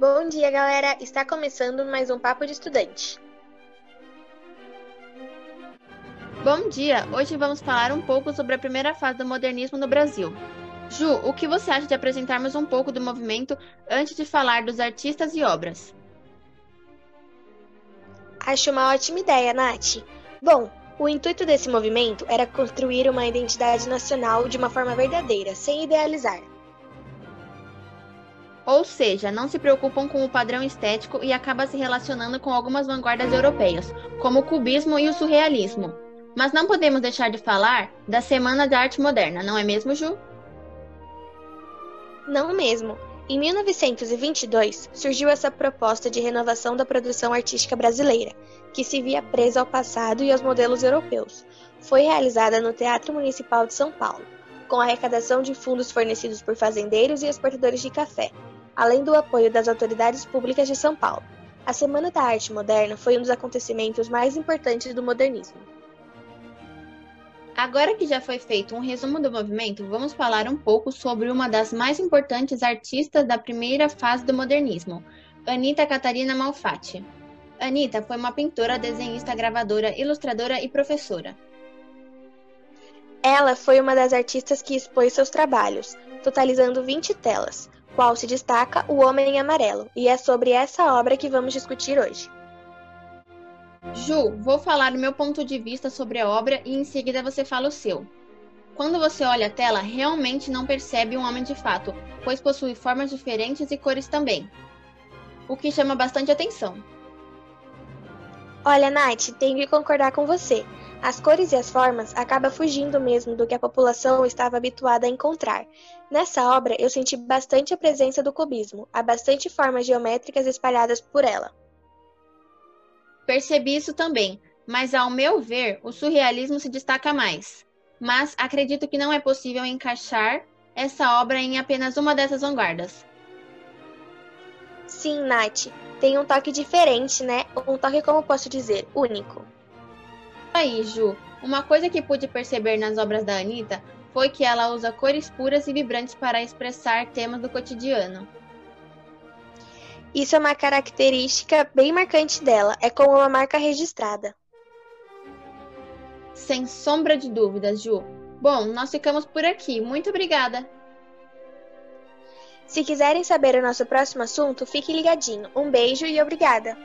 Bom dia, galera! Está começando mais um Papo de Estudante. Bom dia! Hoje vamos falar um pouco sobre a primeira fase do modernismo no Brasil. Ju, o que você acha de apresentarmos um pouco do movimento antes de falar dos artistas e obras? Acho uma ótima ideia, Nath. Bom, o intuito desse movimento era construir uma identidade nacional de uma forma verdadeira, sem idealizar. Ou seja, não se preocupam com o padrão estético e acaba se relacionando com algumas vanguardas europeias, como o cubismo e o surrealismo. Mas não podemos deixar de falar da Semana da Arte Moderna, não é mesmo, Ju? Não mesmo. Em 1922, surgiu essa proposta de renovação da produção artística brasileira, que se via presa ao passado e aos modelos europeus. Foi realizada no Teatro Municipal de São Paulo, com arrecadação de fundos fornecidos por fazendeiros e exportadores de café, além do apoio das autoridades públicas de São Paulo. A Semana da Arte Moderna foi um dos acontecimentos mais importantes do modernismo. Agora que já foi feito um resumo do movimento, vamos falar um pouco sobre uma das mais importantes artistas da primeira fase do modernismo, Anita Catarina Malfatti. Anita foi uma pintora, desenhista, gravadora, ilustradora e professora. Ela foi uma das artistas que expôs seus trabalhos, totalizando 20 telas, qual se destaca O Homem em Amarelo, e é sobre essa obra que vamos discutir hoje. Ju, vou falar o meu ponto de vista sobre a obra e em seguida você fala o seu. Quando você olha a tela, realmente não percebe um homem de fato, pois possui formas diferentes e cores também. O que chama bastante atenção. Olha, Nath, tenho que concordar com você. As cores e as formas acabam fugindo mesmo do que a população estava habituada a encontrar. Nessa obra, eu senti bastante a presença do cubismo, há bastante formas geométricas espalhadas por ela. Percebi isso também, mas ao meu ver, o surrealismo se destaca mais. Mas acredito que não é possível encaixar essa obra em apenas uma dessas vanguardas. Sim, Nath, tem um toque diferente, né? Um toque, como posso dizer, único. Aí, Ju, uma coisa que pude perceber nas obras da Anitta foi que ela usa cores puras e vibrantes para expressar temas do cotidiano. Isso é uma característica bem marcante dela, é como uma marca registrada. Sem sombra de dúvidas, Ju. Bom, nós ficamos por aqui. Muito obrigada. Se quiserem saber o nosso próximo assunto, fique ligadinho. Um beijo e obrigada!